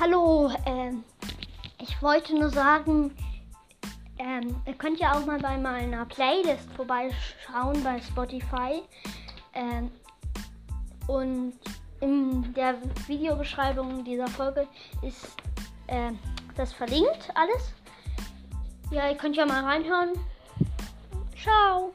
Hallo, ähm, ich wollte nur sagen, ähm, ihr könnt ja auch mal bei meiner Playlist vorbeischauen bei Spotify. Ähm, und in der Videobeschreibung dieser Folge ist ähm, das verlinkt alles. Ja, ihr könnt ja mal reinhören. Ciao.